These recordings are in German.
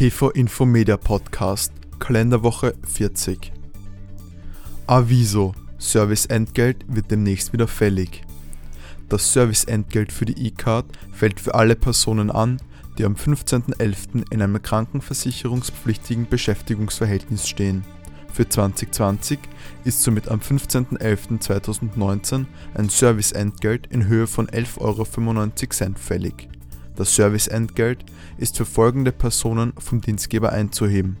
PV Infomedia Podcast, Kalenderwoche 40. Aviso: Serviceentgelt wird demnächst wieder fällig. Das Serviceentgelt für die E-Card fällt für alle Personen an, die am 15.11. in einem krankenversicherungspflichtigen Beschäftigungsverhältnis stehen. Für 2020 ist somit am 15.11.2019 ein Serviceentgelt in Höhe von 11,95 Euro fällig. Das Serviceentgelt ist für folgende Personen vom Dienstgeber einzuheben: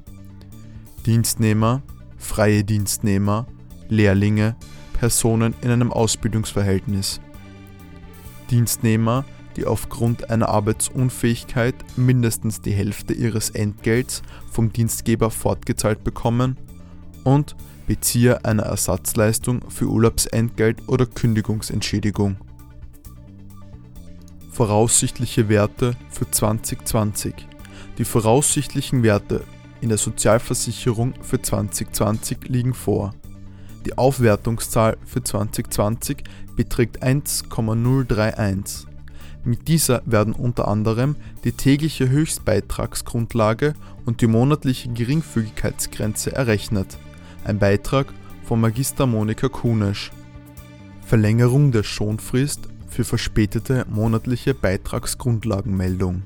Dienstnehmer, freie Dienstnehmer, Lehrlinge, Personen in einem Ausbildungsverhältnis. Dienstnehmer, die aufgrund einer Arbeitsunfähigkeit mindestens die Hälfte ihres Entgelts vom Dienstgeber fortgezahlt bekommen und Bezieher einer Ersatzleistung für Urlaubsentgelt oder Kündigungsentschädigung. Voraussichtliche Werte für 2020 Die voraussichtlichen Werte in der Sozialversicherung für 2020 liegen vor. Die Aufwertungszahl für 2020 beträgt 1,031. Mit dieser werden unter anderem die tägliche Höchstbeitragsgrundlage und die monatliche Geringfügigkeitsgrenze errechnet. Ein Beitrag von Magister Monika Kunesch. Verlängerung der Schonfrist für verspätete monatliche Beitragsgrundlagenmeldung.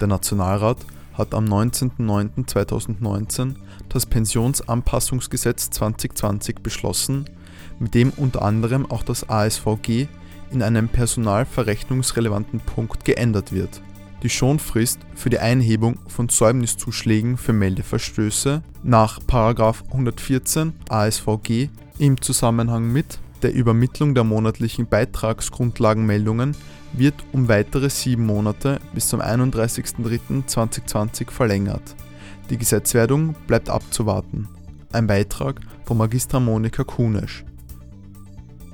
Der Nationalrat hat am 19.09.2019 das Pensionsanpassungsgesetz 2020 beschlossen, mit dem unter anderem auch das ASVG in einem personalverrechnungsrelevanten Punkt geändert wird. Die Schonfrist für die Einhebung von Säumniszuschlägen für Meldeverstöße nach 114 ASVG im Zusammenhang mit der Übermittlung der monatlichen Beitragsgrundlagenmeldungen wird um weitere sieben Monate bis zum 31.03.2020 verlängert. Die Gesetzwerdung bleibt abzuwarten. Ein Beitrag von Magistra Monika Kunesch.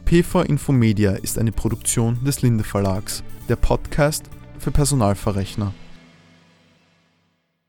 PV Infomedia ist eine Produktion des Linde Verlags, der Podcast für Personalverrechner.